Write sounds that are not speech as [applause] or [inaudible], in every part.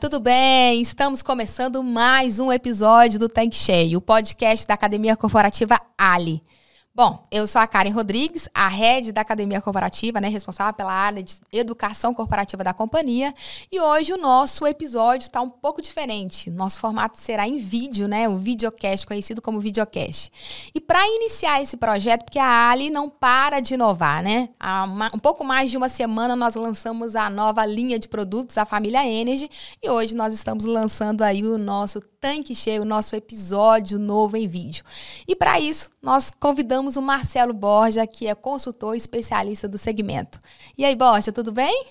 tudo bem? Estamos começando mais um episódio do Tank Cheio, o podcast da Academia Corporativa Ali. Bom, eu sou a Karen Rodrigues, a head da Academia Corporativa, né, responsável pela área de educação corporativa da companhia. E hoje o nosso episódio está um pouco diferente. Nosso formato será em vídeo, né, o videocast, conhecido como videocast. E para iniciar esse projeto, porque a Ali não para de inovar, né? Há uma, um pouco mais de uma semana nós lançamos a nova linha de produtos, a família Energy, e hoje nós estamos lançando aí o nosso tanque cheio, nosso episódio novo em vídeo. E para isso, nós convidamos o Marcelo Borja, que é consultor especialista do segmento. E aí, Borja, tudo bem?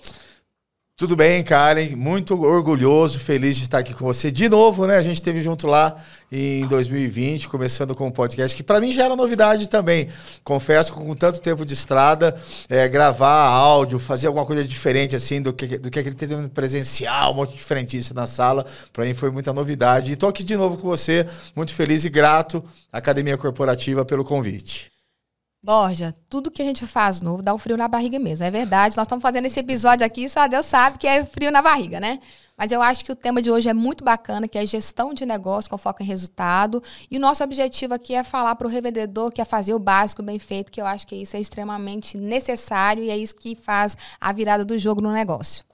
Tudo bem, Karen? Muito orgulhoso, feliz de estar aqui com você de novo, né? A gente esteve junto lá em 2020, começando com o um podcast, que para mim já era novidade também. Confesso que com tanto tempo de estrada, é, gravar áudio, fazer alguma coisa diferente assim do que, do que aquele tempo presencial, um monte de diferentista na sala, para mim foi muita novidade. E estou aqui de novo com você, muito feliz e grato Academia Corporativa pelo convite. Borja, tudo que a gente faz novo dá um frio na barriga mesmo. É verdade. Nós estamos fazendo esse episódio aqui, só Deus sabe que é frio na barriga, né? Mas eu acho que o tema de hoje é muito bacana, que é gestão de negócio com foco em resultado. E o nosso objetivo aqui é falar para o revendedor que é fazer o básico bem feito, que eu acho que isso é extremamente necessário e é isso que faz a virada do jogo no negócio.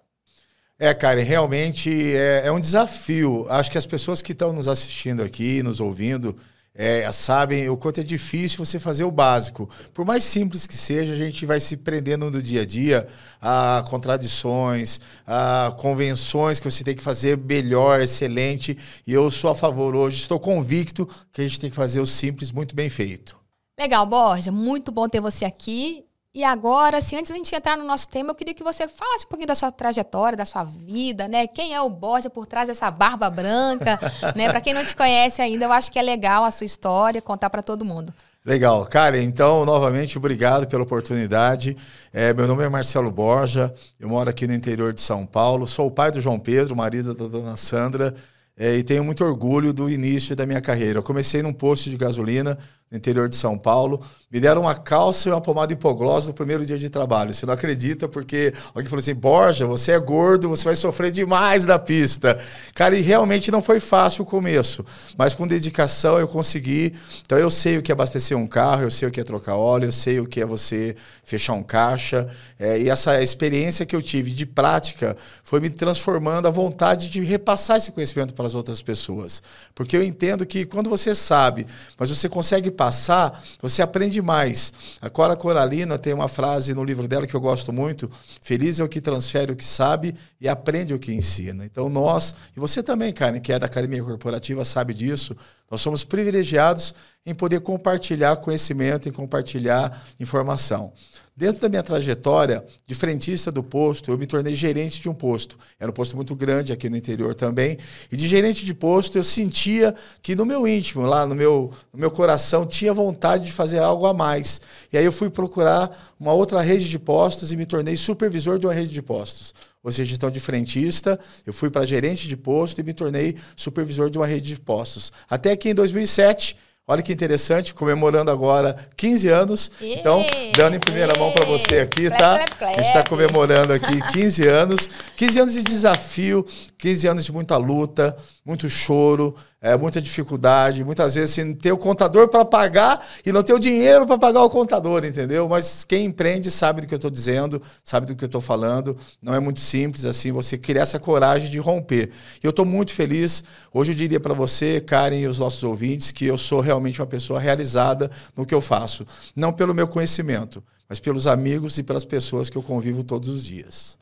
É, Karen, realmente é, é um desafio. Acho que as pessoas que estão nos assistindo aqui, nos ouvindo, é, sabem o quanto é difícil você fazer o básico. Por mais simples que seja, a gente vai se prendendo no dia a dia a contradições, a convenções que você tem que fazer melhor, excelente. E eu sou a favor hoje, estou convicto que a gente tem que fazer o simples muito bem feito. Legal, Borja. Muito bom ter você aqui. E agora, assim, antes da gente entrar no nosso tema, eu queria que você falasse um pouquinho da sua trajetória, da sua vida, né? Quem é o Borja por trás dessa barba branca, né? Para quem não te conhece ainda, eu acho que é legal a sua história, contar para todo mundo. Legal. Cara, então, novamente, obrigado pela oportunidade. É, meu nome é Marcelo Borja, eu moro aqui no interior de São Paulo, sou o pai do João Pedro, marido da dona Sandra, é, e tenho muito orgulho do início da minha carreira. Eu comecei num posto de gasolina no interior de São Paulo. Me deram uma calça e uma pomada hipoglose no primeiro dia de trabalho. Você não acredita, porque alguém falou assim: Borja, você é gordo, você vai sofrer demais na pista. Cara, e realmente não foi fácil o começo, mas com dedicação eu consegui. Então eu sei o que é abastecer um carro, eu sei o que é trocar óleo, eu sei o que é você fechar um caixa. É, e essa experiência que eu tive de prática foi me transformando a vontade de repassar esse conhecimento para as outras pessoas. Porque eu entendo que quando você sabe, mas você consegue passar, você aprende mais. A Cora Coralina tem uma frase no livro dela que eu gosto muito: Feliz é o que transfere o que sabe e aprende o que ensina. Então, nós, e você também, Karen, que é da Academia Corporativa, sabe disso, nós somos privilegiados em poder compartilhar conhecimento e compartilhar informação. Dentro da minha trajetória de frentista do posto, eu me tornei gerente de um posto. Era um posto muito grande aqui no interior também. E de gerente de posto, eu sentia que no meu íntimo, lá no meu, no meu coração, tinha vontade de fazer algo a mais. E aí eu fui procurar uma outra rede de postos e me tornei supervisor de uma rede de postos. Ou seja, então de frentista, eu fui para gerente de posto e me tornei supervisor de uma rede de postos. Até que em 2007 Olha que interessante, comemorando agora 15 anos. Então, dando em primeira mão para você aqui, tá? A gente está comemorando aqui 15 anos. 15 anos de desafio, 15 anos de muita luta, muito choro, é, muita dificuldade, muitas vezes assim, ter o contador para pagar e não ter o dinheiro para pagar o contador, entendeu? Mas quem empreende sabe do que eu estou dizendo, sabe do que eu estou falando. Não é muito simples assim você criar essa coragem de romper. E eu estou muito feliz. Hoje eu diria para você, Karen e os nossos ouvintes, que eu sou realmente uma pessoa realizada no que eu faço. Não pelo meu conhecimento, mas pelos amigos e pelas pessoas que eu convivo todos os dias.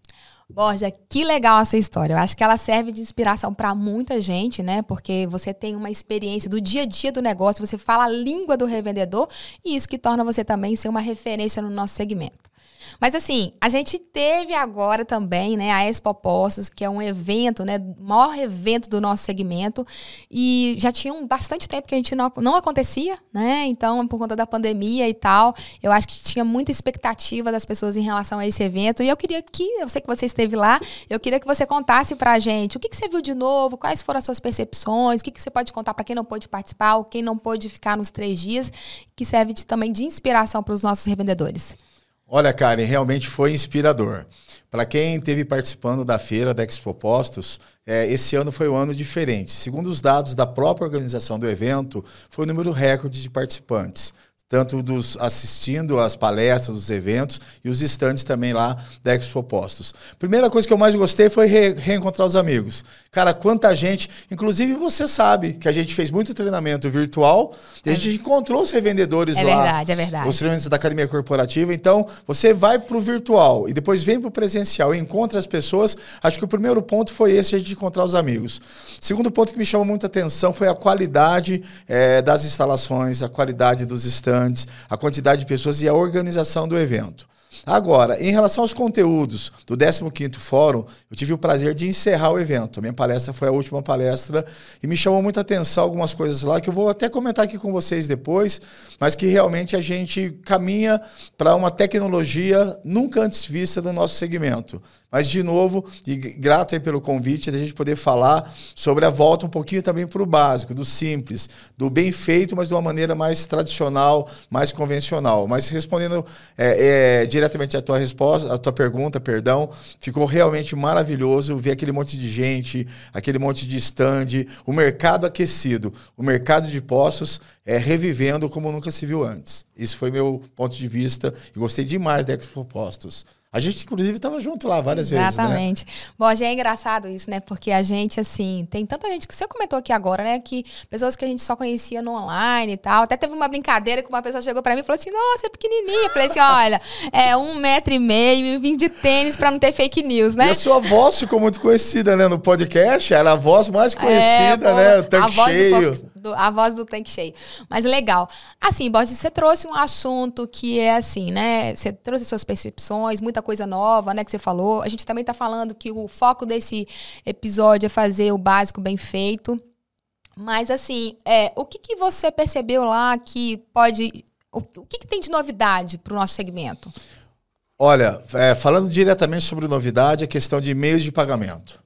Borja, que legal a sua história. Eu acho que ela serve de inspiração para muita gente, né? Porque você tem uma experiência do dia a dia do negócio, você fala a língua do revendedor e isso que torna você também ser uma referência no nosso segmento. Mas assim, a gente teve agora também, né, a Expo Postos, que é um evento, né, maior evento do nosso segmento, e já tinha um bastante tempo que a gente não, não acontecia, né? Então, por conta da pandemia e tal, eu acho que tinha muita expectativa das pessoas em relação a esse evento. E eu queria que, eu sei que você esteve lá, eu queria que você contasse pra gente o que, que você viu de novo, quais foram as suas percepções, o que, que você pode contar para quem não pôde participar ou quem não pôde ficar nos três dias, que serve de, também de inspiração para os nossos revendedores. Olha, Karen, realmente foi inspirador. Para quem esteve participando da feira da Expo Postos, é, esse ano foi um ano diferente. Segundo os dados da própria organização do evento, foi o número recorde de participantes tanto dos assistindo às palestras, os eventos e os estandes também lá da Expo Postos. Primeira coisa que eu mais gostei foi re reencontrar os amigos. Cara, quanta gente, inclusive você sabe que a gente fez muito treinamento virtual e a gente encontrou os revendedores é lá. É verdade, é verdade. Os treinamentos da Academia Corporativa. Então, você vai para o virtual e depois vem para o presencial e encontra as pessoas. Acho que o primeiro ponto foi esse, a gente encontrar os amigos. Segundo ponto que me chamou muita atenção foi a qualidade é, das instalações, a qualidade dos estandes a quantidade de pessoas e a organização do evento. Agora, em relação aos conteúdos do 15º Fórum, eu tive o prazer de encerrar o evento. A minha palestra foi a última palestra e me chamou muita atenção algumas coisas lá que eu vou até comentar aqui com vocês depois, mas que realmente a gente caminha para uma tecnologia nunca antes vista no nosso segmento. Mas, de novo, e grato aí pelo convite, da gente poder falar sobre a volta um pouquinho também para o básico, do simples, do bem feito, mas de uma maneira mais tradicional, mais convencional. Mas respondendo é, é, diretamente a tua resposta, a tua pergunta, perdão, ficou realmente maravilhoso ver aquele monte de gente, aquele monte de stand, o mercado aquecido, o mercado de postos é, revivendo como nunca se viu antes. Isso foi meu ponto de vista e gostei demais da Expo Postos. A gente, inclusive, estava junto lá várias Exatamente. vezes. Exatamente. Né? Bom, já é engraçado isso, né? Porque a gente, assim, tem tanta gente que você comentou aqui agora, né? Que pessoas que a gente só conhecia no online e tal. Até teve uma brincadeira que uma pessoa chegou para mim e falou assim: Nossa, é pequenininha. Eu falei assim: Olha, é um metro e meio vim de tênis para não ter fake news, né? E a sua voz ficou muito conhecida, né? No podcast, era a voz mais é, conhecida, é, né? O tanque cheio do, a voz do tanque cheio. Mas legal. Assim, Borges, você trouxe um assunto que é assim, né? Você trouxe suas percepções, muita coisa nova, né? Que você falou. A gente também está falando que o foco desse episódio é fazer o básico bem feito. Mas, assim, é, o que, que você percebeu lá que pode. O, o que, que tem de novidade para o nosso segmento? Olha, é, falando diretamente sobre novidade, a questão de meios de pagamento.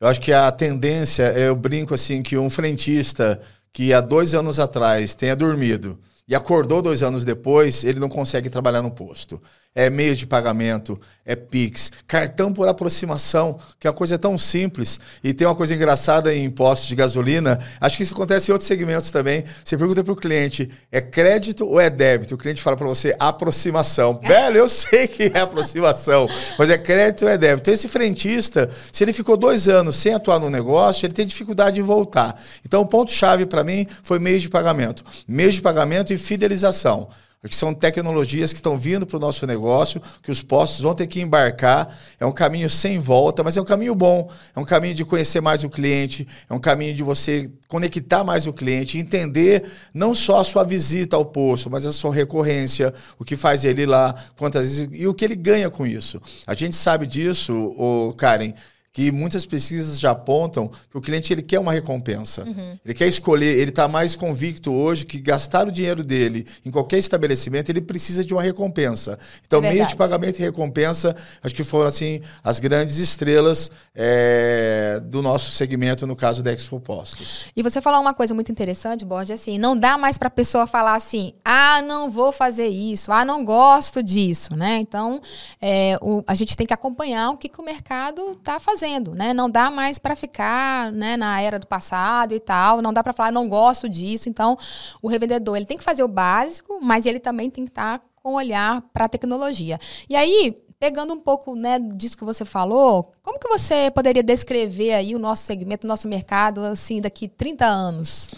Eu acho que a tendência, eu brinco assim, que um frentista que há dois anos atrás tenha dormido e acordou dois anos depois, ele não consegue trabalhar no posto é meio de pagamento, é Pix, cartão por aproximação, que é uma coisa tão simples. E tem uma coisa engraçada em impostos de gasolina, acho que isso acontece em outros segmentos também. Você pergunta para o cliente, é crédito ou é débito? O cliente fala para você, aproximação. Velho, eu sei que é aproximação, mas é crédito ou é débito? Então, esse frentista, se ele ficou dois anos sem atuar no negócio, ele tem dificuldade em voltar. Então, o ponto-chave para mim foi meio de pagamento. Meio de pagamento e fidelização que são tecnologias que estão vindo para o nosso negócio, que os postos vão ter que embarcar. É um caminho sem volta, mas é um caminho bom. É um caminho de conhecer mais o cliente, é um caminho de você conectar mais o cliente, entender não só a sua visita ao posto, mas a sua recorrência, o que faz ele lá, quantas vezes e o que ele ganha com isso. A gente sabe disso, o Karen que muitas pesquisas já apontam que o cliente ele quer uma recompensa. Uhum. Ele quer escolher, ele está mais convicto hoje que gastar o dinheiro dele em qualquer estabelecimento, ele precisa de uma recompensa. Então, é meio de pagamento e recompensa, acho que foram assim as grandes estrelas é, do nosso segmento, no caso da Expo Postos. E você falou uma coisa muito interessante, Borges, assim, não dá mais para a pessoa falar assim, ah, não vou fazer isso, ah, não gosto disso, né? Então, é, o, a gente tem que acompanhar o que, que o mercado está fazendo né? Não dá mais para ficar, né, na era do passado e tal, não dá para falar não gosto disso. Então, o revendedor, ele tem que fazer o básico, mas ele também tem que estar tá com olhar para a tecnologia. E aí, pegando um pouco, né, disso que você falou, como que você poderia descrever aí o nosso segmento, o nosso mercado assim daqui 30 anos?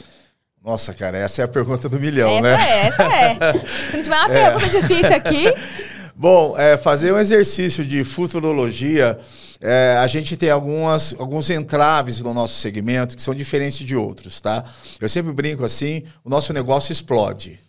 Nossa, cara, essa é a pergunta do milhão, essa né? É, essa é. Se não tiver uma [laughs] é. pergunta difícil aqui. [laughs] Bom, é, fazer um exercício de futurologia é, a gente tem algumas, alguns entraves no nosso segmento que são diferentes de outros, tá? Eu sempre brinco assim, o nosso negócio explode.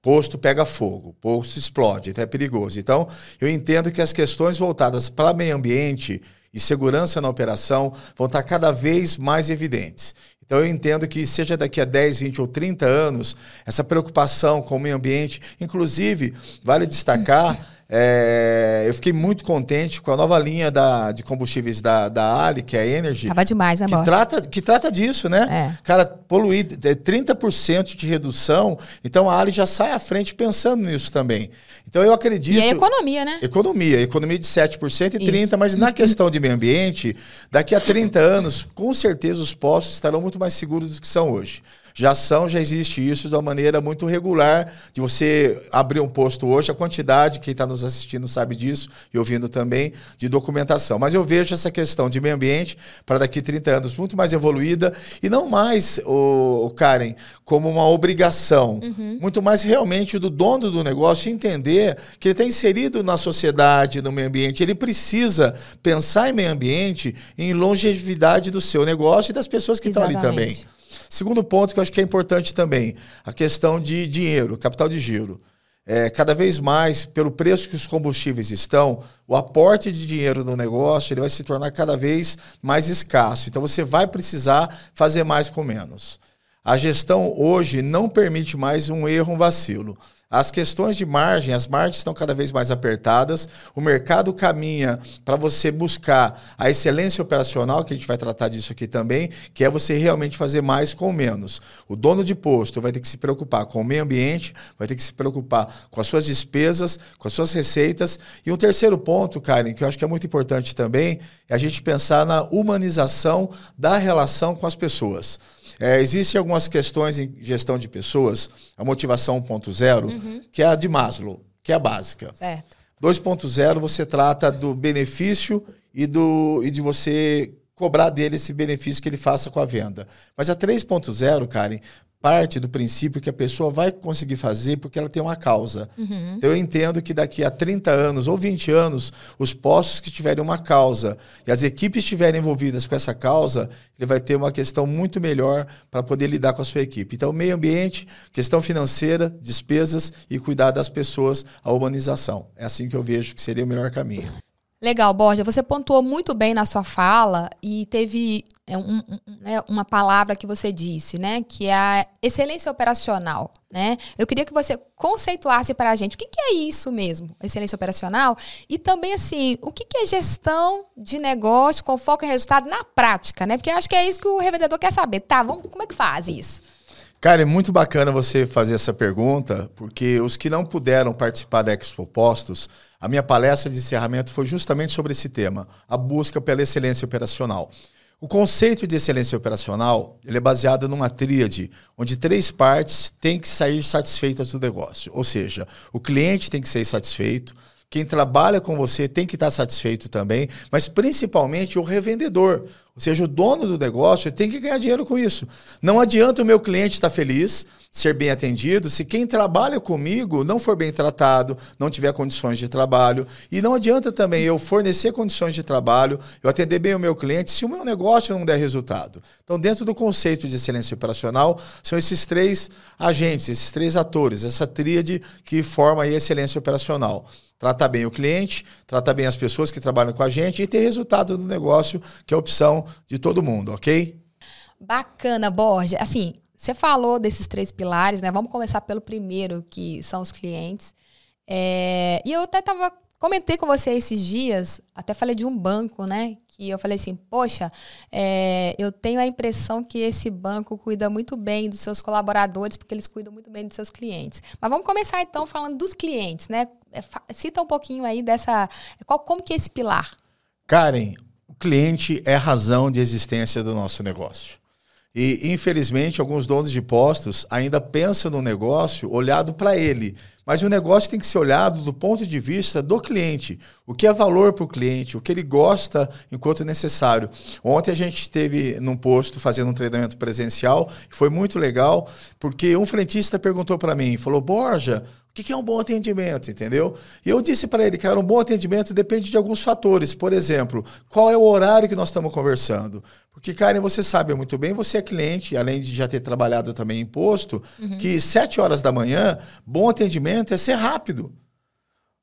Posto pega fogo, posto explode, então é perigoso. Então, eu entendo que as questões voltadas para meio ambiente e segurança na operação vão estar cada vez mais evidentes. Então eu entendo que seja daqui a 10, 20 ou 30 anos, essa preocupação com o meio ambiente, inclusive, vale destacar É, eu fiquei muito contente com a nova linha da, de combustíveis da, da Ali, que é a Energy. Tava demais, né, que trata, que trata disso, né? É. Cara, poluir é 30% de redução, então a Ali já sai à frente pensando nisso também. Então eu acredito. E a economia, né? Economia, economia de 7% e Isso. 30%, mas na questão de meio ambiente, daqui a 30 anos, com certeza os postos estarão muito mais seguros do que são hoje já são, já existe isso de uma maneira muito regular de você abrir um posto hoje, a quantidade, quem está nos assistindo sabe disso e ouvindo também, de documentação. Mas eu vejo essa questão de meio ambiente para daqui 30 anos muito mais evoluída e não mais, o, o Karen, como uma obrigação, uhum. muito mais realmente do dono do negócio entender que ele está inserido na sociedade, no meio ambiente, ele precisa pensar em meio ambiente, em longevidade do seu negócio e das pessoas que estão ali também. Segundo ponto que eu acho que é importante também, a questão de dinheiro, capital de giro. É, cada vez mais, pelo preço que os combustíveis estão, o aporte de dinheiro no negócio ele vai se tornar cada vez mais escasso. Então você vai precisar fazer mais com menos. A gestão hoje não permite mais um erro, um vacilo. As questões de margem, as margens estão cada vez mais apertadas, o mercado caminha para você buscar a excelência operacional, que a gente vai tratar disso aqui também, que é você realmente fazer mais com menos. O dono de posto vai ter que se preocupar com o meio ambiente, vai ter que se preocupar com as suas despesas, com as suas receitas. E um terceiro ponto, Karen, que eu acho que é muito importante também, é a gente pensar na humanização da relação com as pessoas. É, existem algumas questões em gestão de pessoas, a motivação 1.0, uhum. que é a de Maslow, que é a básica. Certo. 2.0 você trata do benefício e, do, e de você cobrar dele esse benefício que ele faça com a venda. Mas a 3.0, Karen, parte do princípio que a pessoa vai conseguir fazer porque ela tem uma causa. Uhum. Então eu entendo que daqui a 30 anos ou 20 anos, os postos que tiverem uma causa e as equipes estiverem envolvidas com essa causa, ele vai ter uma questão muito melhor para poder lidar com a sua equipe. Então, meio ambiente, questão financeira, despesas e cuidar das pessoas, a humanização. É assim que eu vejo que seria o melhor caminho. Legal, Borja. Você pontuou muito bem na sua fala e teve é, um, um, né, uma palavra que você disse, né? Que é a excelência operacional. Né? Eu queria que você conceituasse para a gente o que, que, é isso mesmo, excelência operacional, e também assim, o que, que, é gestão de negócio com foco em resultado na prática, né? Porque eu acho que é isso que o revendedor quer saber. Tá, vamos, como é que faz isso? Cara, é muito bacana você fazer essa pergunta, porque os que não puderam participar da Expo Postos, a minha palestra de encerramento foi justamente sobre esse tema, a busca pela excelência operacional. O conceito de excelência operacional ele é baseado numa tríade, onde três partes têm que sair satisfeitas do negócio. Ou seja, o cliente tem que ser satisfeito, quem trabalha com você tem que estar satisfeito também, mas principalmente o revendedor. Ou seja, o dono do negócio tem que ganhar dinheiro com isso. Não adianta o meu cliente estar feliz, ser bem atendido, se quem trabalha comigo não for bem tratado, não tiver condições de trabalho. E não adianta também eu fornecer condições de trabalho, eu atender bem o meu cliente, se o meu negócio não der resultado. Então, dentro do conceito de excelência operacional, são esses três agentes, esses três atores, essa tríade que forma a excelência operacional tratar bem o cliente, tratar bem as pessoas que trabalham com a gente e ter resultado do negócio, que é a opção de todo mundo, ok? Bacana, Borges. Assim, você falou desses três pilares, né? Vamos começar pelo primeiro, que são os clientes. É, e eu até tava, comentei com você esses dias, até falei de um banco, né? Que eu falei assim, poxa, é, eu tenho a impressão que esse banco cuida muito bem dos seus colaboradores, porque eles cuidam muito bem dos seus clientes. Mas vamos começar então falando dos clientes, né? É, cita um pouquinho aí dessa. Qual, como que é esse pilar? Karen, cliente é razão de existência do nosso negócio. E, infelizmente, alguns donos de postos ainda pensam no negócio olhado para ele. Mas o negócio tem que ser olhado do ponto de vista do cliente. O que é valor para o cliente, o que ele gosta enquanto necessário. Ontem a gente esteve num posto fazendo um treinamento presencial foi muito legal, porque um frentista perguntou para mim, falou, Borja, o que é um bom atendimento, entendeu? E eu disse para ele, cara, um bom atendimento depende de alguns fatores. Por exemplo, qual é o horário que nós estamos conversando? Porque, Karen, você sabe muito bem, você é cliente, além de já ter trabalhado também em posto, uhum. que sete horas da manhã, bom atendimento é ser rápido.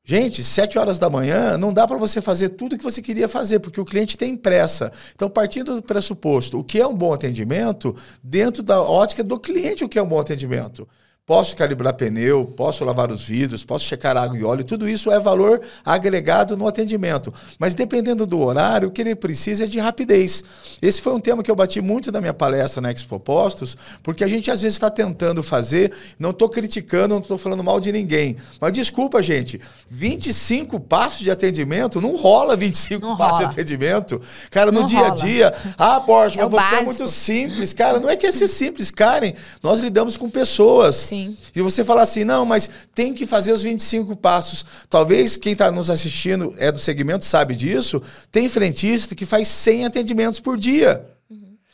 Gente, sete horas da manhã não dá para você fazer tudo o que você queria fazer, porque o cliente tem pressa. Então, partindo do pressuposto, o que é um bom atendimento, dentro da ótica do cliente, o que é um bom atendimento? Posso calibrar pneu, posso lavar os vidros, posso checar água e óleo, tudo isso é valor agregado no atendimento. Mas dependendo do horário, o que ele precisa é de rapidez. Esse foi um tema que eu bati muito na minha palestra na Expo Postos, porque a gente às vezes está tentando fazer, não estou criticando, não estou falando mal de ninguém. Mas desculpa, gente, 25 passos de atendimento, não rola 25 não passos rola. de atendimento. Cara, no não dia rola. a dia, ah, Borges, é mas você é básico. é muito simples. Cara, não é que é ser simples, Karen. Nós lidamos com pessoas. Sim. Sim. E você fala assim, não, mas tem que fazer os 25 passos. Talvez quem está nos assistindo é do segmento, sabe disso. Tem frentista que faz 100 atendimentos por dia.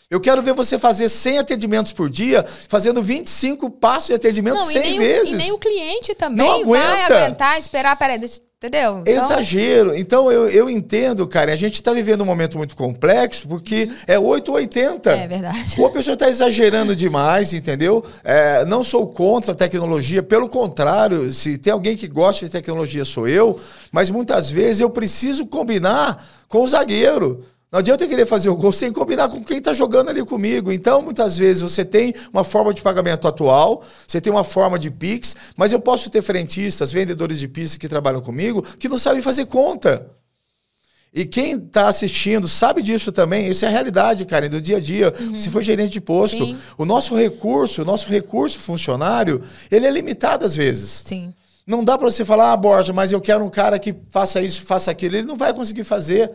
Eu quero ver você fazer 100 atendimentos por dia, fazendo 25 passos de atendimento não, 100 e vezes. O, e nem o cliente também vai aguentar, esperar, peraí, deixa Entendeu? Então... Exagero. Então eu, eu entendo, cara. A gente está vivendo um momento muito complexo porque uhum. é 880. É verdade. Ou a pessoa está exagerando demais, entendeu? É, não sou contra a tecnologia, pelo contrário, se tem alguém que gosta de tecnologia, sou eu, mas muitas vezes eu preciso combinar com o zagueiro. Não adianta eu querer fazer o gol sem combinar com quem está jogando ali comigo. Então, muitas vezes, você tem uma forma de pagamento atual, você tem uma forma de Pix, mas eu posso ter frentistas, vendedores de pista que trabalham comigo, que não sabem fazer conta. E quem está assistindo sabe disso também. Isso é a realidade, Karen, do dia a dia. Uhum. Se for gerente de posto, Sim. o nosso recurso, o nosso recurso funcionário, ele é limitado às vezes. Sim. Não dá para você falar, ah, Borja, mas eu quero um cara que faça isso, faça aquilo. Ele não vai conseguir fazer.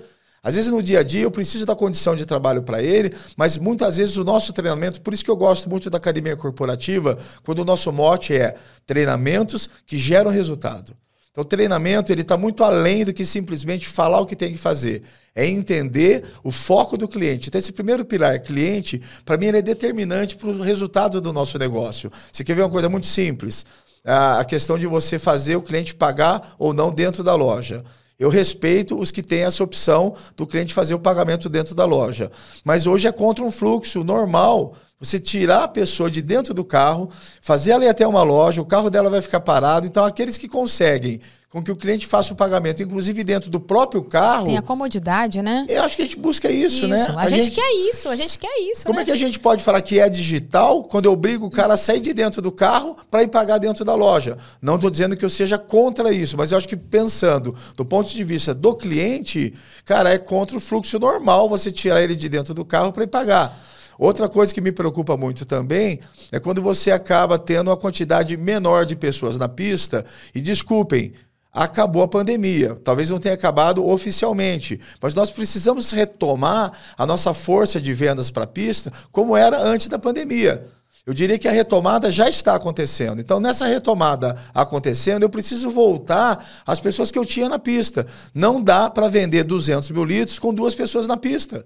Às vezes no dia a dia eu preciso da condição de trabalho para ele, mas muitas vezes o nosso treinamento, por isso que eu gosto muito da academia corporativa, quando o nosso mote é treinamentos que geram resultado. Então, o treinamento ele está muito além do que simplesmente falar o que tem que fazer. É entender o foco do cliente. Então, esse primeiro pilar, cliente, para mim ele é determinante para o resultado do nosso negócio. Você quer ver uma coisa muito simples? A questão de você fazer o cliente pagar ou não dentro da loja. Eu respeito os que têm essa opção do cliente fazer o pagamento dentro da loja. Mas hoje é contra um fluxo normal. Você tirar a pessoa de dentro do carro, fazer ela ir até uma loja, o carro dela vai ficar parado. Então, aqueles que conseguem com que o cliente faça o pagamento, inclusive dentro do próprio carro. Tem a comodidade, né? Eu acho que a gente busca isso, né? isso. né? A, a gente, gente, quer isso, a gente quer isso. Como né? é que a gente pode falar que é digital quando eu obrigo o cara a sair de dentro do carro para ir pagar dentro da loja? Não estou dizendo que eu seja contra isso, mas eu acho que pensando do ponto de vista do cliente, cara, é contra o fluxo normal você tirar ele de dentro do carro para ir pagar. Outra coisa que me preocupa muito também é quando você acaba tendo uma quantidade menor de pessoas na pista. E desculpem, acabou a pandemia. Talvez não tenha acabado oficialmente, mas nós precisamos retomar a nossa força de vendas para a pista como era antes da pandemia. Eu diria que a retomada já está acontecendo. Então, nessa retomada acontecendo, eu preciso voltar às pessoas que eu tinha na pista. Não dá para vender 200 mil litros com duas pessoas na pista.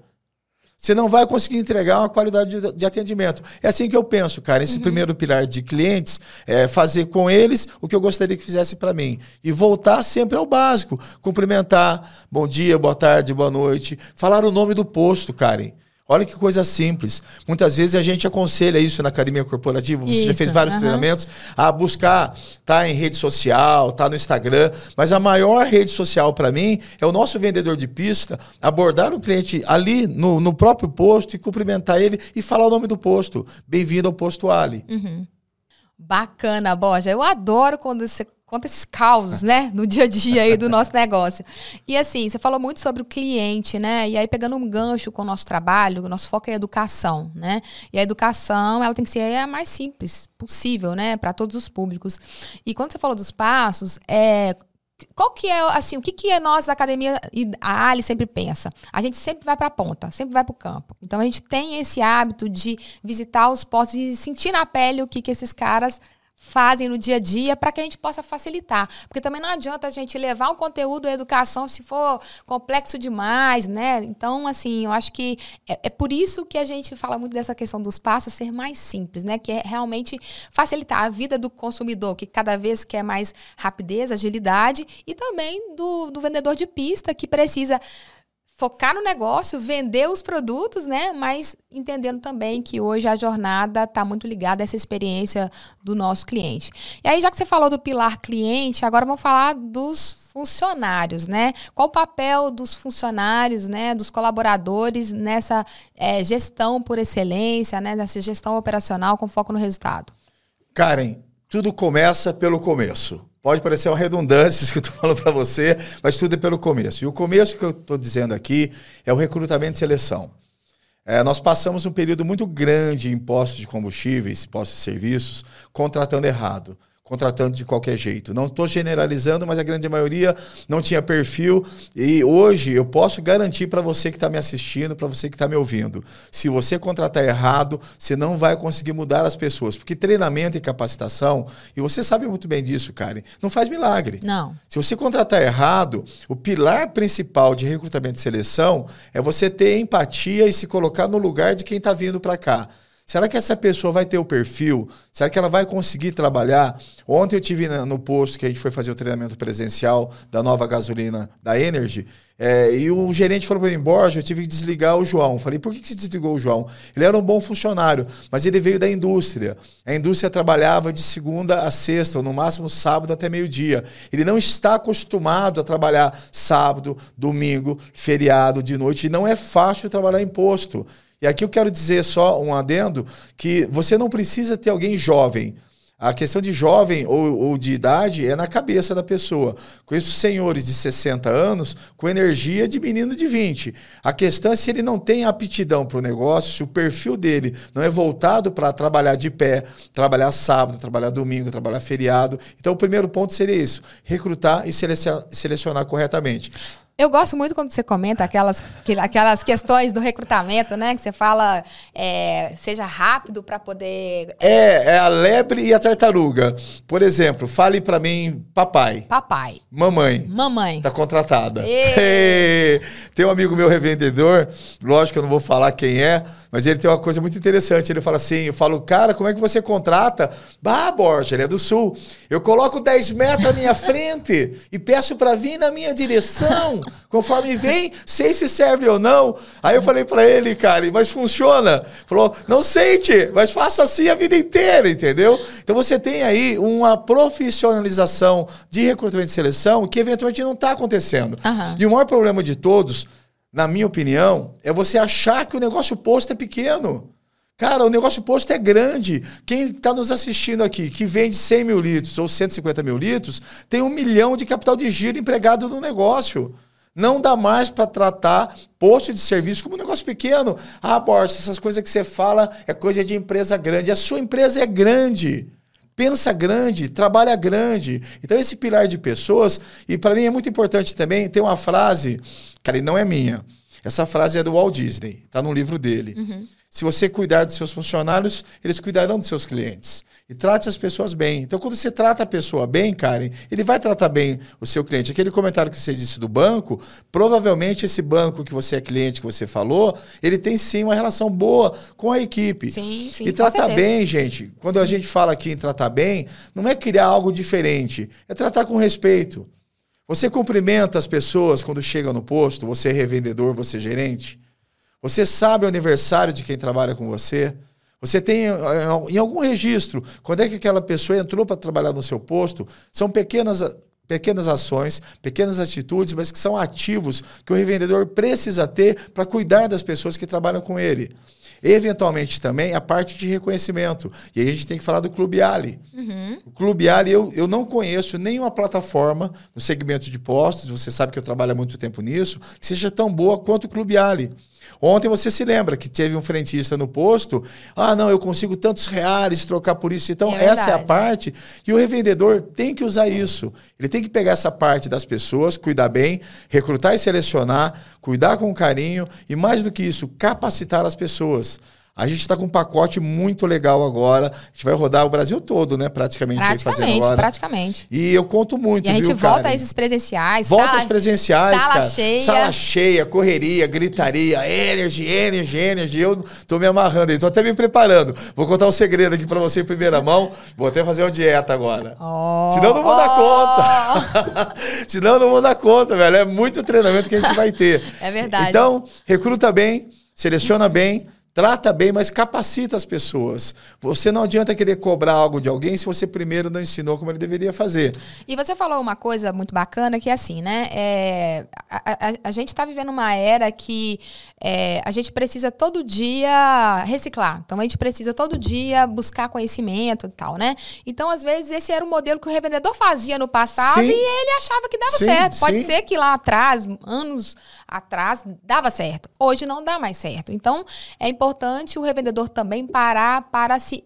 Você não vai conseguir entregar uma qualidade de, de atendimento. É assim que eu penso, cara. Esse uhum. primeiro pilar de clientes é fazer com eles o que eu gostaria que fizesse para mim. E voltar sempre ao básico. Cumprimentar, bom dia, boa tarde, boa noite. Falar o nome do posto, Karen. Olha que coisa simples. Muitas vezes a gente aconselha isso na academia corporativa, você isso, já fez vários treinamentos, a buscar tá em rede social, tá no Instagram, mas a maior rede social para mim é o nosso vendedor de pista abordar o cliente ali no, no próprio posto e cumprimentar ele e falar o nome do posto. Bem-vindo ao posto Ali. Uhum. Bacana, Borja. Eu adoro quando você conta esses causos, né, no dia a dia aí do nosso negócio. E assim, você falou muito sobre o cliente, né? E aí pegando um gancho com o nosso trabalho, o nosso foco é educação, né? E a educação, ela tem que ser a mais simples possível, né, para todos os públicos. E quando você falou dos passos, é qual que é, assim, o que, que é nós da academia e a Ali sempre pensa? A gente sempre vai para a ponta, sempre vai para o campo. Então a gente tem esse hábito de visitar os postos, de sentir na pele o que, que esses caras fazem no dia a dia para que a gente possa facilitar. Porque também não adianta a gente levar um conteúdo da educação se for complexo demais, né? Então, assim, eu acho que é, é, por isso que a gente fala muito dessa questão dos passos ser mais simples, né? Que é realmente facilitar a vida do consumidor, que cada vez quer mais rapidez, agilidade, e também do, do vendedor de pista, que precisa focar no negócio, vender os produtos, né? Mas entendendo também que hoje a jornada está muito ligada a essa experiência do nosso cliente. E aí, já que você falou do pilar cliente, agora vamos falar dos funcionários, né? Qual o papel dos funcionários, né? Dos colaboradores nessa é, gestão por excelência, né? Nessa gestão operacional com foco no resultado? Karen, tudo começa pelo começo. Pode parecer uma redundância [laughs] isso que eu estou falando para você, mas tudo é pelo começo. E o começo que eu estou dizendo aqui é o recrutamento e seleção. É, nós passamos um período muito grande em postos de combustíveis, postos de serviços, contratando errado contratando de qualquer jeito. Não estou generalizando, mas a grande maioria não tinha perfil. E hoje eu posso garantir para você que está me assistindo, para você que está me ouvindo, se você contratar errado, você não vai conseguir mudar as pessoas. Porque treinamento e capacitação, e você sabe muito bem disso, Karen, não faz milagre. Não. Se você contratar errado, o pilar principal de recrutamento e seleção é você ter empatia e se colocar no lugar de quem está vindo para cá. Será que essa pessoa vai ter o perfil? Será que ela vai conseguir trabalhar? Ontem eu tive no posto que a gente foi fazer o treinamento presencial da nova gasolina da Energy. É, e o gerente falou para mim, Borja, eu tive que desligar o João. Falei, por que, você desligou o João? Ele era um bom funcionário, mas ele veio da indústria. A indústria trabalhava de segunda a sexta, ou no máximo sábado até meio-dia. Ele não está acostumado a trabalhar sábado, domingo, feriado, de noite. E não é fácil trabalhar em posto. E aqui eu quero dizer só um adendo que você não precisa ter alguém jovem. A questão de jovem ou, ou, de idade é na cabeça da pessoa. Conheço senhores de 60 anos com energia de menino de 20. A questão é se ele não tem aptidão para o negócio, se o perfil dele não é voltado para trabalhar de pé, trabalhar sábado, trabalhar domingo, trabalhar feriado. Então, o primeiro ponto seria isso: recrutar e selecionar, selecionar corretamente. Eu gosto muito quando você comenta aquelas, aquelas questões do recrutamento, né? Que você fala, é, seja rápido para poder. É, é a lebre e a tartaruga. Por exemplo, fale para mim, papai. Papai. Mamãe. Mamãe. Tá contratada. Tem um amigo meu revendedor, lógico que eu não vou falar quem é, mas ele tem uma coisa muito interessante. Ele fala assim: eu falo, cara, como é que você contrata? Bah, Borja, ele é do sul. Eu coloco 10 metros à minha frente e peço para vir na minha direção. Conforme vem, sei se serve ou não. Aí eu falei para ele, cara, mas funciona? Falou, não sei, mas faço assim a vida inteira, entendeu? Então você tem aí uma profissionalização de recrutamento e seleção que eventualmente não está acontecendo. Uhum. E o maior problema de todos na minha opinião, é você achar que o negócio posto é pequeno. Cara, o negócio posto é grande. Quem está nos assistindo aqui, que vende 100 mil litros ou 150 mil litros, tem um milhão de capital de giro empregado no negócio. Não dá mais para tratar posto de serviço como um negócio pequeno. Ah, Borges, essas coisas que você fala é coisa de empresa grande. A sua empresa é grande. Pensa grande, trabalha grande. Então, esse pilar de pessoas, e para mim é muito importante também, tem uma frase, cara, e não é minha. Essa frase é do Walt Disney, está no livro dele. Uhum. Se você cuidar dos seus funcionários, eles cuidarão dos seus clientes. E trate as pessoas bem. Então, quando você trata a pessoa bem, Karen, ele vai tratar bem o seu cliente. Aquele comentário que você disse do banco, provavelmente esse banco que você é cliente, que você falou, ele tem sim uma relação boa com a equipe. Sim, sim. E tratar bem, gente. Quando a gente fala aqui em tratar bem, não é criar algo diferente, é tratar com respeito. Você cumprimenta as pessoas quando chega no posto, você é revendedor, você é gerente. Você sabe o aniversário de quem trabalha com você? Você tem em algum registro quando é que aquela pessoa entrou para trabalhar no seu posto? São pequenas pequenas ações, pequenas atitudes, mas que são ativos que o revendedor precisa ter para cuidar das pessoas que trabalham com ele. Eventualmente também a parte de reconhecimento. E aí a gente tem que falar do Clube Ali. Uhum. O Clube Ali, eu, eu não conheço nenhuma plataforma no segmento de postos, você sabe que eu trabalho há muito tempo nisso, que seja tão boa quanto o Clube Ali. Ontem você se lembra que teve um frentista no posto. Ah, não, eu consigo tantos reais trocar por isso. Então, é essa é a parte. E o revendedor tem que usar isso. Ele tem que pegar essa parte das pessoas, cuidar bem, recrutar e selecionar, cuidar com carinho e, mais do que isso, capacitar as pessoas. A gente está com um pacote muito legal agora. A gente vai rodar o Brasil todo, né? Praticamente. Praticamente, agora. praticamente. E eu conto muito, E a gente viu, volta a esses presenciais. Volta sala, aos presenciais, sala cara. cheia. Sala cheia, correria, gritaria, energy, energy, energy. Eu tô me amarrando aí, tô até me preparando. Vou contar um segredo aqui para você em primeira mão. Vou até fazer uma dieta agora. Oh, Senão eu não vou oh. dar conta. [laughs] Senão eu não vou dar conta, velho. É muito treinamento que a gente vai ter. [laughs] É verdade. Então, recruta bem, seleciona bem, trata bem, mas capacita as pessoas. Você não adianta querer cobrar algo de alguém se você primeiro não ensinou como ele deveria fazer. E você falou uma coisa muito bacana que é assim, né? É, a, a, a, gente está vivendo uma era que é, a gente precisa todo dia reciclar. Então a gente precisa todo dia buscar conhecimento e tal, né? Então, às vezes, esse era o modelo que o revendedor fazia no passado sim. e ele achava que dava sim, certo. Pode sim. ser que lá atrás, anos atrás, dava certo. Hoje não dá mais certo. Então, é importante importante o revendedor também parar para se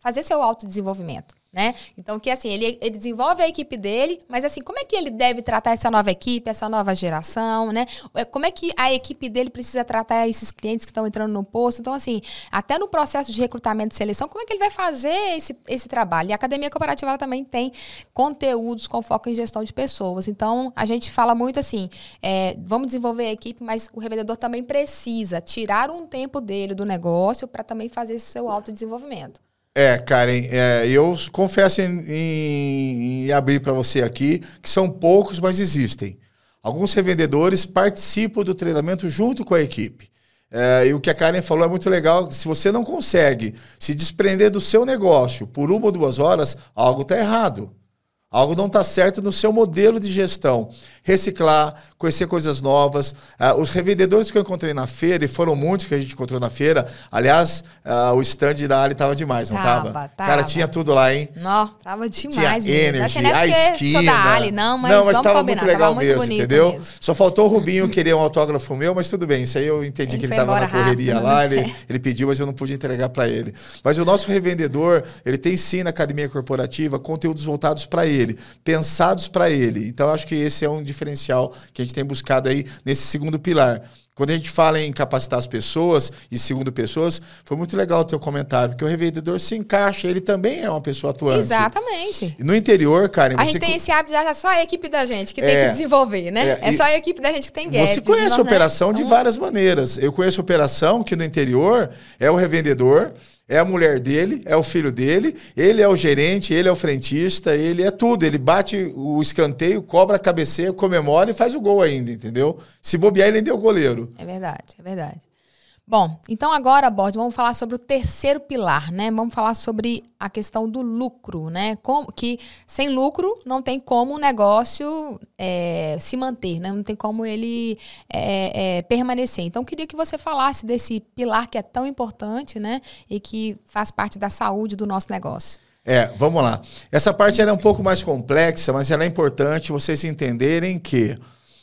fazer seu autodesenvolvimento né? Então, que assim, ele, ele desenvolve a equipe dele, mas assim, como é que ele deve tratar essa nova equipe, essa nova geração, né? É, como é que a equipe dele precisa tratar esses clientes que estão entrando no posto? Então, assim, até no processo de recrutamento e seleção, como é que ele vai fazer esse, esse trabalho? E a Academia Cooperativa também tem conteúdos com foco em gestão de pessoas. Então, a gente fala muito assim, é, vamos desenvolver a equipe, mas o revendedor também precisa tirar um tempo dele do negócio para também fazer esse seu autodesenvolvimento. É, Karen, é, eu confesso em, em, em abrir para você aqui que são poucos, mas existem. Alguns revendedores participam do treinamento junto com a equipe. É, e o que a Karen falou é muito legal. Se você não consegue se desprender do seu negócio por uma ou duas horas, algo está errado. Algo não está certo no seu modelo de gestão. Reciclar, conhecer coisas novas. Uh, os revendedores que eu encontrei na feira, e foram muitos que a gente encontrou na feira, aliás, uh, o stand da Ali estava demais, não estava? Cara, tinha tudo lá, hein? Não, tava demais tinha mesmo. Energy, assim, é a esquina. Sou da Ali, não, mas, não, mas tava muito legal tava mesmo, entendeu? Mesmo. Só faltou o Rubinho querer um autógrafo meu, mas tudo bem. Isso aí eu entendi ele que ele estava na correria rápido, lá, ele, ele pediu, mas eu não pude entregar para ele. Mas o nosso revendedor, ele tem sim na academia corporativa conteúdos voltados para ele, pensados para ele. Então, acho que esse é um diferencial que a gente tem buscado aí nesse segundo pilar. Quando a gente fala em capacitar as pessoas e segundo pessoas, foi muito legal o teu comentário, porque o revendedor se encaixa, ele também é uma pessoa atuante. Exatamente. E no interior, Karen... A gente tem esse hábito, já é só a equipe da gente que é, tem que desenvolver, né? É, é só a equipe da gente que tem gap. Você conhece a operação né? de várias maneiras. Eu conheço a operação que no interior é o revendedor, é a mulher dele, é o filho dele, ele é o gerente, ele é o frentista, ele é tudo. Ele bate o escanteio, cobra a cabeceira, comemora e faz o gol ainda, entendeu? Se bobear, ele ainda é o goleiro. É verdade, é verdade. Bom, então agora, Borges, vamos falar sobre o terceiro pilar, né? Vamos falar sobre a questão do lucro, né? Como, que sem lucro não tem como o negócio é, se manter, né? Não tem como ele é, é, permanecer. Então, queria que você falasse desse pilar que é tão importante, né? E que faz parte da saúde do nosso negócio. É, vamos lá. Essa parte é um pouco mais complexa, mas ela é importante vocês entenderem que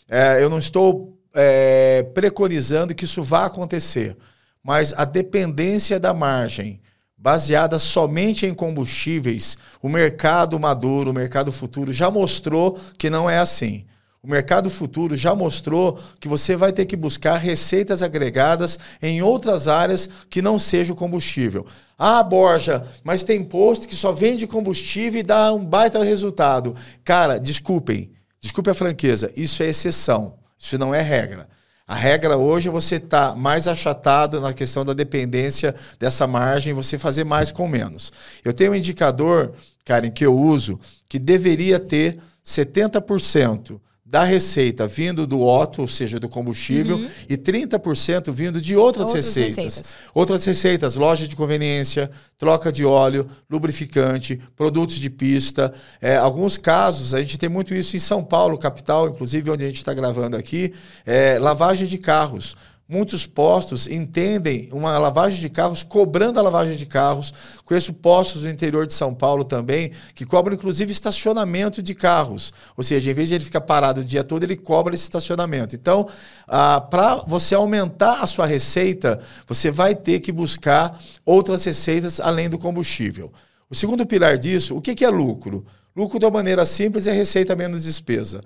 é, eu não estou é, preconizando que isso vá acontecer, mas a dependência da margem baseada somente em combustíveis, o mercado maduro, o mercado futuro já mostrou que não é assim. O mercado futuro já mostrou que você vai ter que buscar receitas agregadas em outras áreas que não seja o combustível. Ah, Borja, mas tem posto que só vende combustível e dá um baita resultado. Cara, desculpem, desculpe a franqueza, isso é exceção. Isso não é regra. A regra hoje é você estar tá mais achatado na questão da dependência dessa margem, você fazer mais com menos. Eu tenho um indicador, Karen, que eu uso, que deveria ter 70% da receita vindo do Otto, ou seja, do combustível, uhum. e 30% vindo de outras, outras receitas. receitas. Outras receitas, loja de conveniência, troca de óleo, lubrificante, produtos de pista. É, alguns casos, a gente tem muito isso em São Paulo, capital, inclusive onde a gente está gravando aqui, é, lavagem de carros. Muitos postos entendem uma lavagem de carros cobrando a lavagem de carros. Conheço postos no interior de São Paulo também que cobram inclusive estacionamento de carros. Ou seja, em vez de ele ficar parado o dia todo, ele cobra esse estacionamento. Então, ah, para você aumentar a sua receita, você vai ter que buscar outras receitas além do combustível. O segundo pilar disso, o que é lucro? Lucro, de uma maneira simples, é receita menos despesa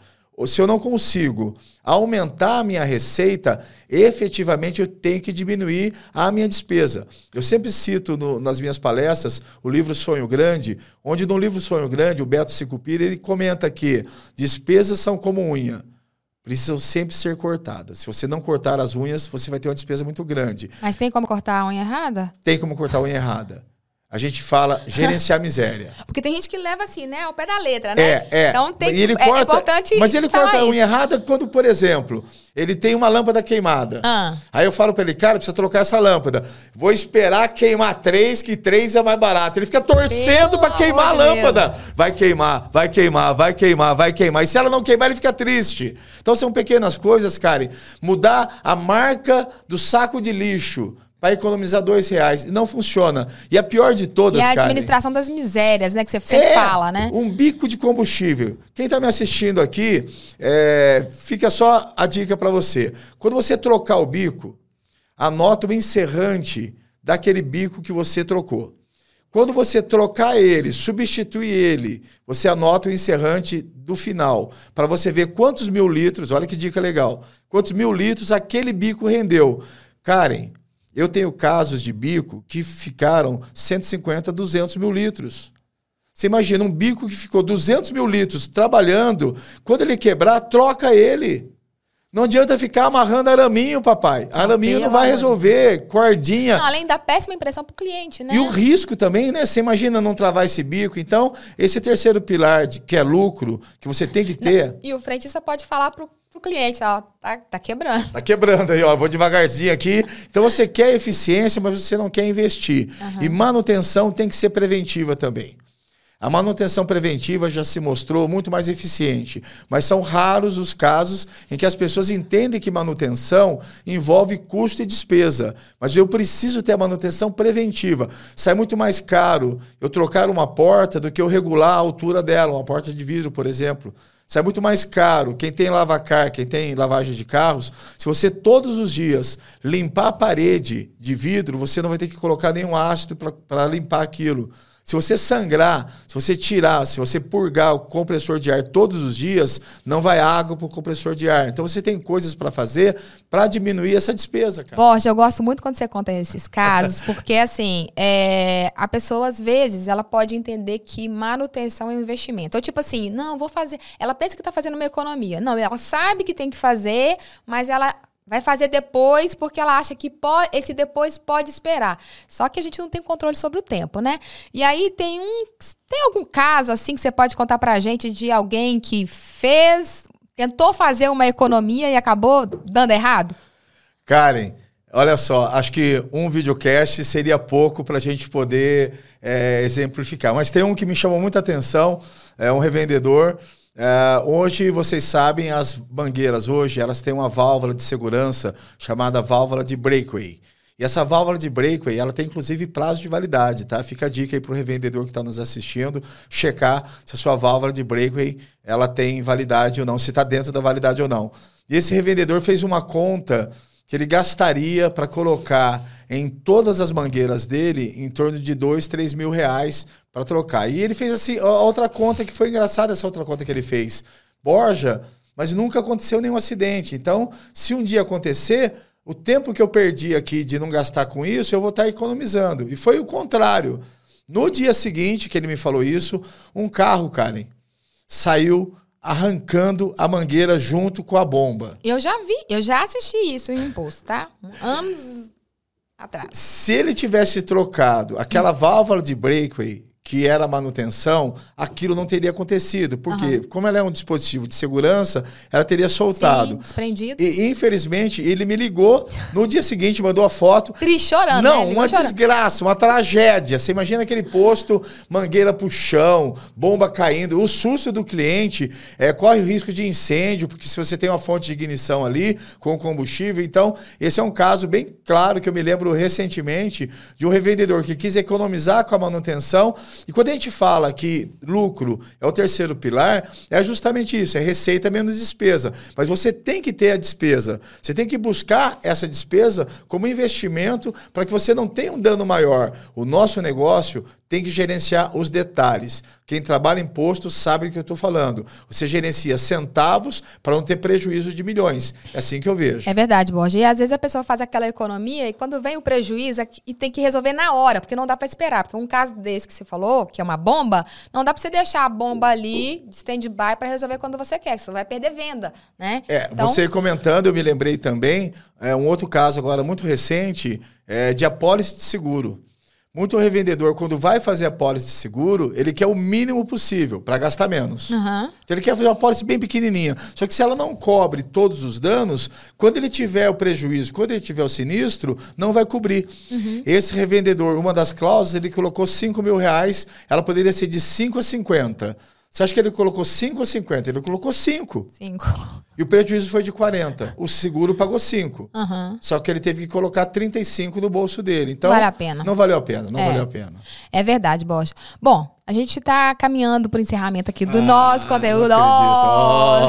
se eu não consigo aumentar a minha receita, efetivamente eu tenho que diminuir a minha despesa. Eu sempre cito no, nas minhas palestras o livro Sonho Grande, onde no livro Sonho Grande, o Beto Sicupira, ele comenta que despesas são como unha. Precisam sempre ser cortadas. Se você não cortar as unhas, você vai ter uma despesa muito grande. Mas tem como cortar a unha errada? Tem como cortar a unha errada. A gente fala gerenciar miséria. [laughs] Porque tem gente que leva assim, né? Ao pé da letra, né? É, é. Então tem E ele é corta, importante. Mas ele corta a unha errada quando, por exemplo, ele tem uma lâmpada queimada. Ah. Aí eu falo pra ele, cara, precisa trocar essa lâmpada. Vou esperar queimar três, que três é mais barato. Ele fica torcendo pra queimar a lâmpada. Vai queimar, vai queimar, vai queimar, vai queimar. E se ela não queimar, ele fica triste. Então são pequenas coisas, Karen. Mudar a marca do saco de lixo para economizar dois reais. Não funciona. E a pior de todas, E a Karen, administração das misérias, né? Que você sempre é, fala, né? Um bico de combustível. Quem está me assistindo aqui, é, fica só a dica para você. Quando você trocar o bico, anota o encerrante daquele bico que você trocou. Quando você trocar ele, substituir ele, você anota o encerrante do final, para você ver quantos mil litros, olha que dica legal, quantos mil litros aquele bico rendeu. Karen, eu tenho casos de bico que ficaram 150, 200 mil litros. Você imagina um bico que ficou 200 mil litros trabalhando, quando ele quebrar, troca ele. Não adianta ficar amarrando araminho, papai. Araminho não vai resolver, cordinha. Não, além da péssima impressão pro cliente, né? E o risco também, né? Você imagina não travar esse bico. Então, esse terceiro pilar, de, que é lucro, que você tem que ter. E o frentista pode falar pro, pro cliente, ó, tá, tá quebrando. Tá quebrando aí, ó. Vou devagarzinho aqui. Então você quer eficiência, mas você não quer investir. E manutenção tem que ser preventiva também. A manutenção preventiva já se mostrou muito mais eficiente, mas são raros os casos em que as pessoas entendem que manutenção envolve custo e despesa. Mas eu preciso ter a manutenção preventiva. Sai muito mais caro eu trocar uma porta do que eu regular a altura dela, uma porta de vidro, por exemplo. Sai muito mais caro. Quem tem lavacar, quem tem lavagem de carros, se você todos os dias limpar a parede de vidro, você não vai ter que colocar nenhum ácido para limpar aquilo. Se você sangrar, se você tirar, se você purgar o compressor de ar todos os dias, não vai água para o compressor de ar. Então você tem coisas para fazer para diminuir essa despesa, cara. Borja, eu gosto muito quando você conta esses casos, [laughs] porque assim, é, a pessoa às vezes ela pode entender que manutenção é um investimento. Ou tipo assim, não, vou fazer. Ela pensa que está fazendo uma economia. Não, ela sabe que tem que fazer, mas ela vai fazer depois porque ela acha que pode, esse depois pode esperar. Só que a gente não tem controle sobre o tempo, né? E aí tem um. Tem algum caso assim que você pode contar pra gente de alguém que fez. Tentou fazer uma economia e acabou dando errado? Karen, olha só, acho que um videocast seria pouco para a gente poder é, exemplificar. Mas tem um que me chamou muita atenção, é um revendedor. É, hoje, vocês sabem, as mangueiras hoje, elas têm uma válvula de segurança chamada válvula de breakaway. E essa válvula de breakaway, ela tem inclusive prazo de validade, tá? Fica a dica aí para o revendedor que está nos assistindo, checar se a sua válvula de breakaway ela tem validade ou não, se está dentro da validade ou não. E esse revendedor fez uma conta que ele gastaria para colocar em todas as mangueiras dele em torno de dois, três mil reais para trocar. E ele fez assim, outra conta que foi engraçada essa outra conta que ele fez. Borja, mas nunca aconteceu nenhum acidente. Então, se um dia acontecer, o tempo que eu perdi aqui de não gastar com isso, eu vou estar economizando. E foi o contrário. No dia seguinte que ele me falou isso, um carro, Karen, saiu arrancando a mangueira junto com a bomba. Eu já vi, eu já assisti isso em imposto, tá? Anos atrás. Se ele tivesse trocado aquela válvula de breakaway que era manutenção, aquilo não teria acontecido. Porque, como ela é um dispositivo de segurança, ela teria soltado. Sim, desprendido. E, infelizmente, ele me ligou no dia seguinte, mandou a foto. Triste chorando, Não, né? uma chorando. desgraça, uma tragédia. Você imagina aquele posto, mangueira pro chão, bomba caindo. O susto do cliente é, corre o risco de incêndio, porque se você tem uma fonte de ignição ali com combustível. Então, esse é um caso bem claro que eu me lembro recentemente de um revendedor que quis economizar com a manutenção. E quando a gente fala que lucro é o terceiro pilar, é justamente isso: é receita menos despesa. Mas você tem que ter a despesa. Você tem que buscar essa despesa como investimento para que você não tenha um dano maior. O nosso negócio tem que gerenciar os detalhes. Quem trabalha em imposto sabe o que eu estou falando. Você gerencia centavos para não ter prejuízo de milhões. É assim que eu vejo. É verdade, Borja. E às vezes a pessoa faz aquela economia e quando vem o prejuízo é e tem que resolver na hora, porque não dá para esperar. Porque um caso desse que você falou, que é uma bomba, não dá para você deixar a bomba ali de stand-by para resolver quando você quer, que você vai perder venda, né? É, você comentando, eu me lembrei também, é, um outro caso agora muito recente, é, de apólice de seguro. Muito revendedor, quando vai fazer a pólice de seguro, ele quer o mínimo possível para gastar menos. Uhum. Então ele quer fazer uma pólice bem pequenininha. Só que se ela não cobre todos os danos, quando ele tiver o prejuízo, quando ele tiver o sinistro, não vai cobrir. Uhum. Esse revendedor, uma das cláusulas, ele colocou 5 mil reais, ela poderia ser de 5 a 50. Você acha que ele colocou 5 ou 50? Ele colocou 5. 5. E o prejuízo foi de 40. O seguro pagou 5. Uhum. Só que ele teve que colocar 35 no bolso dele. Então, Vale a pena. Não valeu a pena, não É. valeu a pena. É verdade, Bocha. Bom, a gente tá caminhando pro encerramento aqui do Ah, nosso conteúdo. Oh.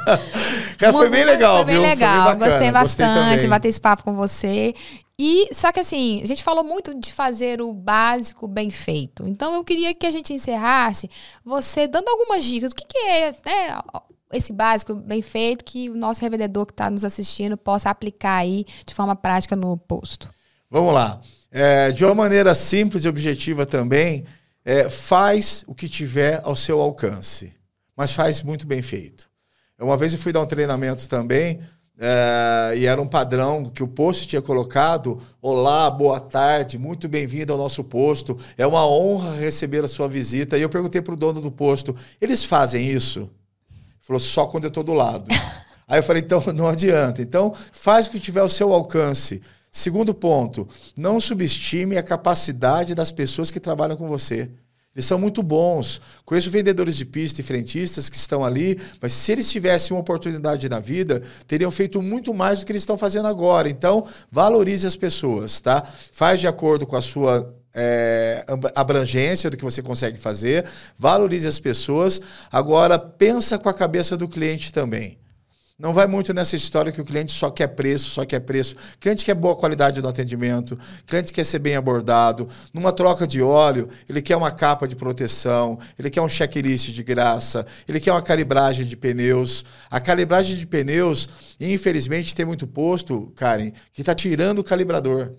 [laughs] Cara, foi bem legal, Foi bem viu? legal. Foi bem bacana. Gostei bastante de bater esse papo com você. E só que assim, a gente falou muito de fazer o básico bem feito. Então eu queria que a gente encerrasse você dando algumas dicas. O que, que é né, esse básico bem feito que o nosso revendedor que está nos assistindo possa aplicar aí de forma prática no posto? Vamos lá. É, de uma maneira simples e objetiva também, é, faz o que tiver ao seu alcance, mas faz muito bem feito. Uma vez eu fui dar um treinamento também, é, e era um padrão que o posto tinha colocado: Olá, boa tarde, muito bem-vindo ao nosso posto. É uma honra receber a sua visita. E eu perguntei para o dono do posto: eles fazem isso? Ele falou: só quando eu estou do lado. [laughs] Aí eu falei: então não adianta. Então faz o que tiver ao seu alcance. Segundo ponto, não subestime a capacidade das pessoas que trabalham com você. Eles são muito bons. Conheço vendedores de pista e frentistas que estão ali, mas se eles tivessem uma oportunidade na vida, teriam feito muito mais do que eles estão fazendo agora. Então, valorize as pessoas, tá? Faz de acordo com a sua é, abrangência do que você consegue fazer, valorize as pessoas. Agora, pensa com a cabeça do cliente também. Não vai muito nessa história que o cliente só quer preço, só quer preço. O cliente quer boa qualidade do atendimento, o cliente quer ser bem abordado. Numa troca de óleo, ele quer uma capa de proteção, ele quer um checklist de graça, ele quer uma calibragem de pneus. A calibragem de pneus, infelizmente, tem muito posto, Karen, que está tirando o calibrador.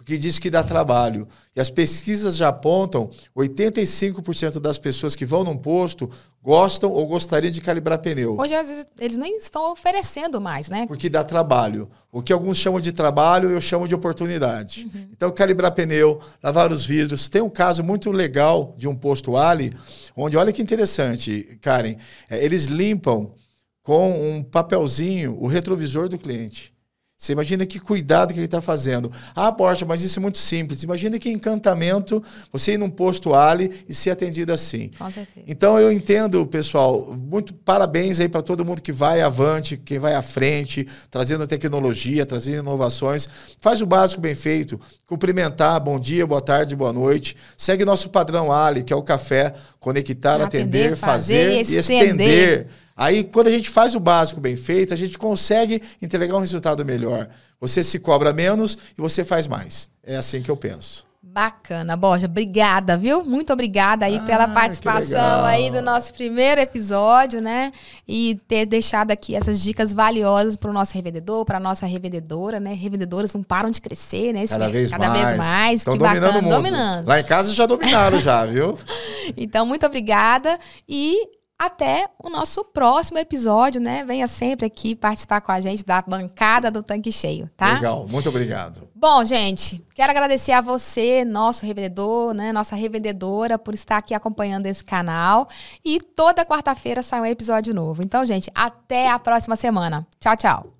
Porque diz que dá trabalho. E as pesquisas já apontam 85% das pessoas que vão num posto gostam ou gostariam de calibrar pneu. Hoje, às vezes, eles nem estão oferecendo mais, né? Porque dá trabalho. O que alguns chamam de trabalho, eu chamo de oportunidade. Então, calibrar pneu, lavar os vidros. Tem um caso muito legal de um posto Ali, onde, olha que interessante, Karen, é, eles limpam com um papelzinho o retrovisor do cliente. Você imagina que cuidado que ele está fazendo. Ah, Borja, mas isso é muito simples. Imagina que encantamento você ir num posto Ali e ser atendido assim. Com certeza. Então eu entendo, pessoal, muito parabéns aí para todo mundo que vai avante, quem vai à frente, trazendo tecnologia, trazendo inovações. Faz o básico bem feito. Cumprimentar, bom dia, boa tarde, boa noite. Segue nosso padrão Ali, que é o café, conectar, Atender, atender, fazer fazer, e e estender. Aí, quando a gente faz o básico bem feito, a gente consegue entregar um resultado melhor. Você se cobra menos e você faz mais. É assim que eu penso. Bacana, Borja. Obrigada, viu? Muito obrigada aí Ah, pela participação aí do nosso primeiro episódio, né? E ter deixado aqui essas dicas valiosas para o nosso revendedor, para nossa revendedora, né? Revendedoras não param de crescer, né? Esse Cada vez cada mais. vez mais. Estão que dominando bacana, o mundo. dominando. Lá em casa já dominaram já, viu? [laughs] Então, muito obrigada e até o nosso próximo episódio, né? Venha sempre aqui participar com a gente da bancada do Tanque Cheio, tá? Legal, muito obrigado. Bom, gente, quero agradecer a você, nosso revendedor, né, nossa revendedora, por estar aqui acompanhando esse canal. E toda quarta-feira sai um episódio novo. Então, gente, até a próxima semana. Tchau, tchau.